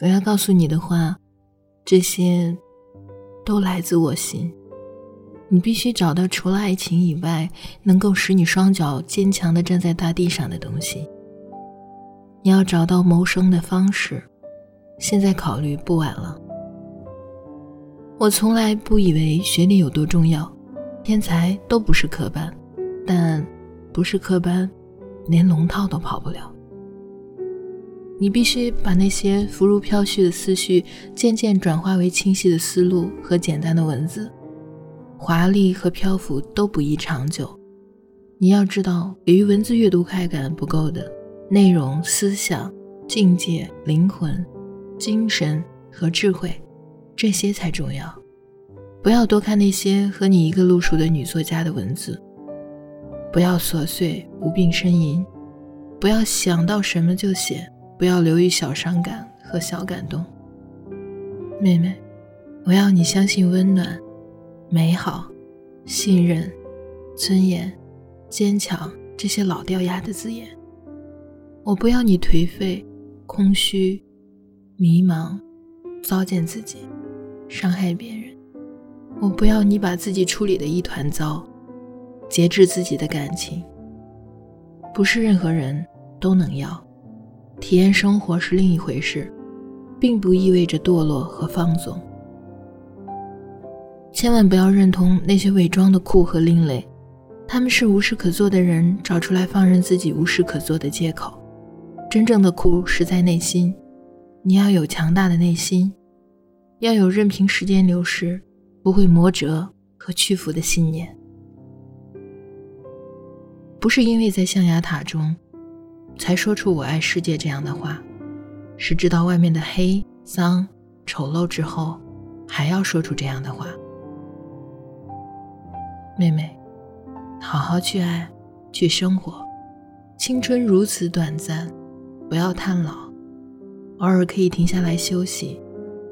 我要告诉你的话，这些都来自我心。你必须找到除了爱情以外，能够使你双脚坚强地站在大地上的东西。你要找到谋生的方式，现在考虑不晚了。我从来不以为学历有多重要，天才都不是科班，但不是科班，连龙套都跑不了。你必须把那些浮如飘絮的思绪，渐渐转化为清晰的思路和简单的文字。华丽和漂浮都不易长久。你要知道，给予文字阅读快感不够的，内容、思想、境界、灵魂、精神和智慧，这些才重要。不要多看那些和你一个路数的女作家的文字。不要琐碎无病呻吟。不要想到什么就写。不要流于小伤感和小感动，妹妹，我要你相信温暖、美好、信任、尊严、坚强这些老掉牙的字眼。我不要你颓废、空虚、迷茫、糟践自己、伤害别人。我不要你把自己处理的一团糟，节制自己的感情。不是任何人都能要。体验生活是另一回事，并不意味着堕落和放纵。千万不要认同那些伪装的酷和另类，他们是无事可做的人找出来放任自己无事可做的借口。真正的酷是在内心，你要有强大的内心，要有任凭时间流逝不会磨折和屈服的信念。不是因为在象牙塔中。才说出“我爱世界”这样的话，是知道外面的黑、脏、丑陋之后，还要说出这样的话。妹妹，好好去爱，去生活。青春如此短暂，不要叹老。偶尔可以停下来休息，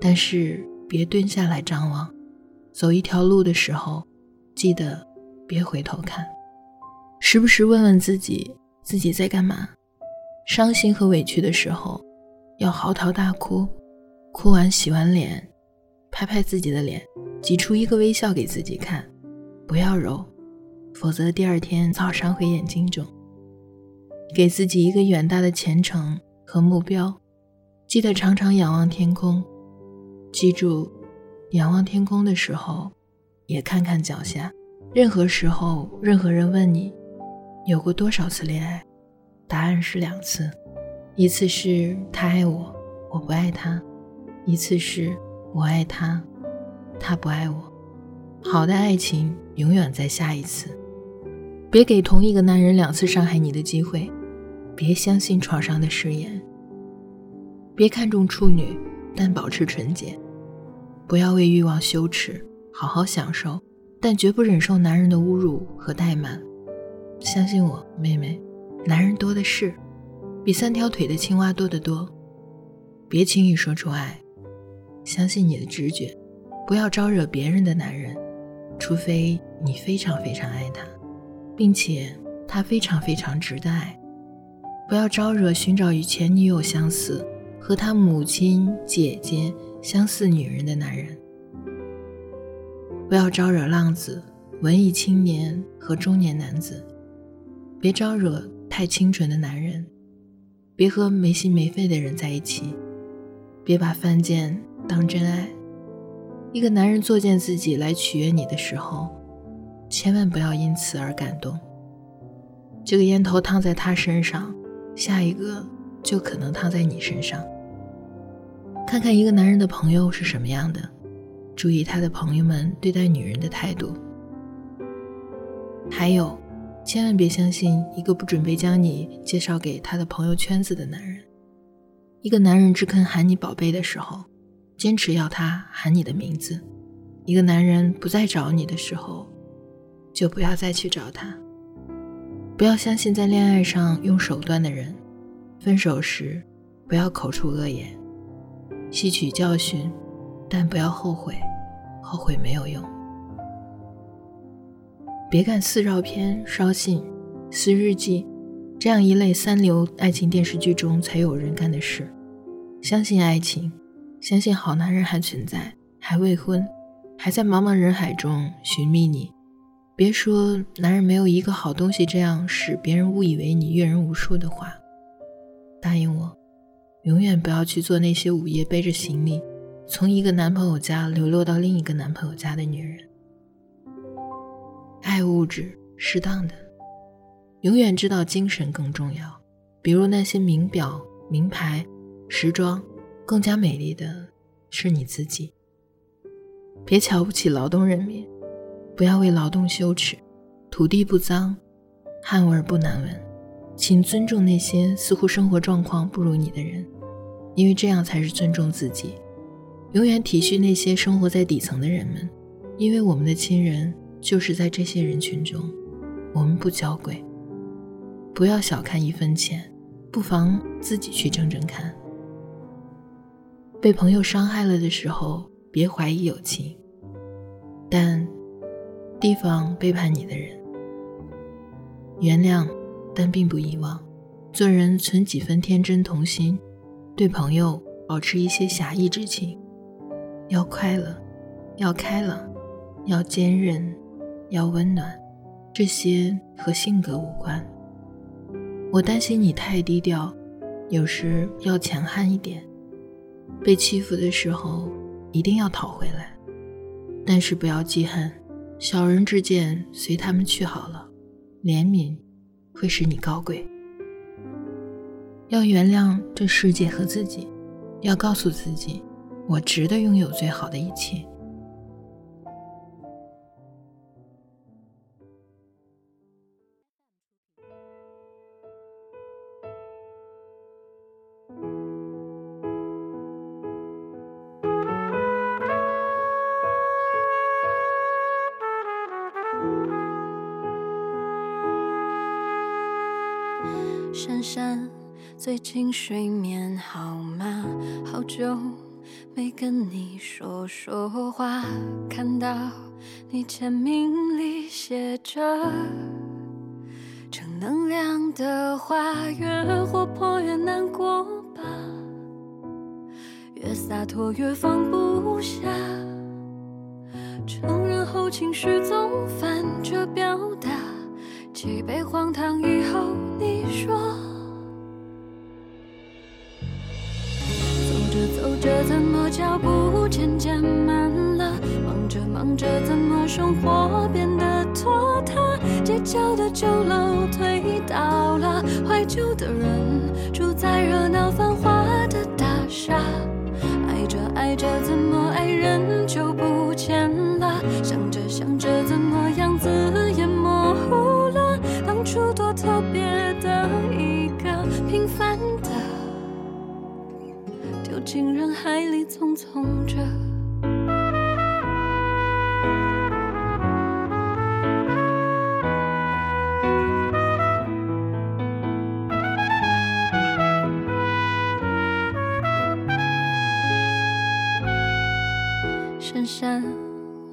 但是别蹲下来张望。走一条路的时候，记得别回头看。时不时问问自己，自己在干嘛。伤心和委屈的时候，要嚎啕大哭，哭完洗完脸，拍拍自己的脸，挤出一个微笑给自己看，不要揉，否则第二天早上会眼睛肿。给自己一个远大的前程和目标，记得常常仰望天空，记住，仰望天空的时候，也看看脚下。任何时候，任何人问你，有过多少次恋爱？答案是两次，一次是他爱我，我不爱他；一次是我爱他，他不爱我。好的爱情永远在下一次。别给同一个男人两次伤害你的机会，别相信床上的誓言。别看重处女，但保持纯洁。不要为欲望羞耻，好好享受，但绝不忍受男人的侮辱和怠慢。相信我，妹妹。男人多的是，比三条腿的青蛙多得多。别轻易说出爱，相信你的直觉，不要招惹别人的男人，除非你非常非常爱他，并且他非常非常值得爱。不要招惹寻找与前女友相似、和他母亲、姐姐相似女人的男人。不要招惹浪子、文艺青年和中年男子。别招惹。太清纯的男人，别和没心没肺的人在一起，别把犯贱当真爱。一个男人作践自己来取悦你的时候，千万不要因此而感动。这个烟头烫在他身上，下一个就可能烫在你身上。看看一个男人的朋友是什么样的，注意他的朋友们对待女人的态度。还有。千万别相信一个不准备将你介绍给他的朋友圈子的男人。一个男人只肯喊你宝贝的时候，坚持要他喊你的名字；一个男人不再找你的时候，就不要再去找他。不要相信在恋爱上用手段的人，分手时不要口出恶言，吸取教训，但不要后悔，后悔没有用。别干私照片、烧信、撕日记，这样一类三流爱情电视剧中才有人干的事。相信爱情，相信好男人还存在，还未婚，还在茫茫人海中寻觅你。别说男人没有一个好东西，这样使别人误以为你阅人无数的话。答应我，永远不要去做那些午夜背着行李，从一个男朋友家流落到另一个男朋友家的女人。爱物质，适当的，永远知道精神更重要。比如那些名表、名牌、时装，更加美丽的是你自己。别瞧不起劳动人民。不要为劳动羞耻，土地不脏，汗味不难闻，请尊重那些似乎生活状况不如你的人，因为这样才是尊重自己。永远体恤那些生活在底层的人们，因为我们的亲人就是在这些人群中。我们不娇贵，不要小看一分钱，不妨自己去挣挣看。被朋友伤害了的时候，别怀疑友情，但。提防背叛你的人，原谅，但并不遗忘。做人存几分天真童心，对朋友保持一些侠义之情。要快乐，要开朗，要坚韧，要温暖。这些和性格无关。我担心你太低调，有时要强悍一点。被欺负的时候，一定要讨回来，但是不要记恨。小人之见，随他们去好了。怜悯会使你高贵。要原谅这世界和自己，要告诉自己，我值得拥有最好的一切。珊珊，最近睡眠好吗？好久没跟你说说话。看到你签名里写着正能量的话，越活泼越难过吧，越洒脱越放不下。承认后情绪总反着表达。几杯荒唐以后，你说，走着走着怎么脚步渐渐慢了？忙着忙着怎么生活变得拖沓？街角的酒楼推倒了，怀旧的人住在热闹繁华的大厦，爱着爱着怎么爱人就不见了？想着想着怎么样子进人海里匆匆着。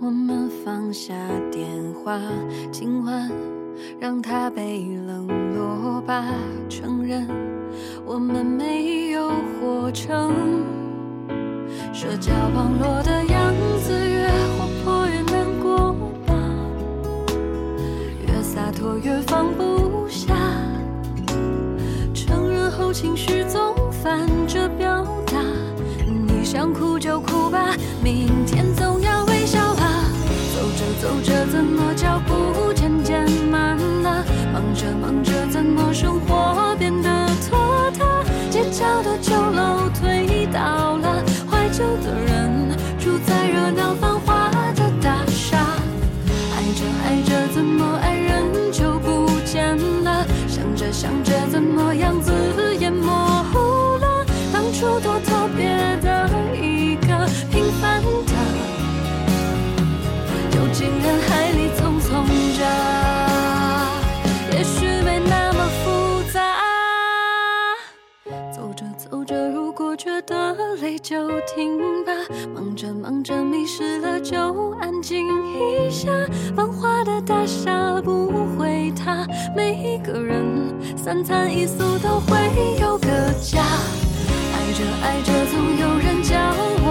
我们放下电话，今晚。让他被冷落吧，承认我们没有活成。社交网络的样子，越活泼越难过吧，越洒脱越放不下，承认后情绪人海里匆匆着也许没那么复杂走着走着如果觉得累就停吧。忙着忙着迷失了就安静一下。繁华的大厦不会塌。每一个人三餐一宿都会有个家。爱着爱着总有人教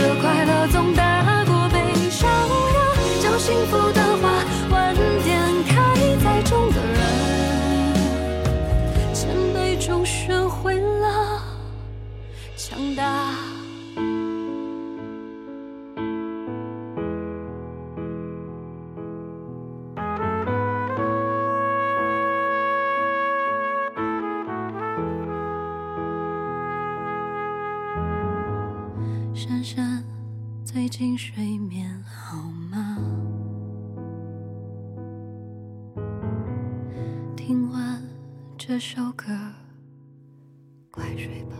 这快乐总大过悲伤啊叫幸福的花晚点开栽种的人谦卑中学会了强大近睡眠好吗？听完这首歌，快睡吧。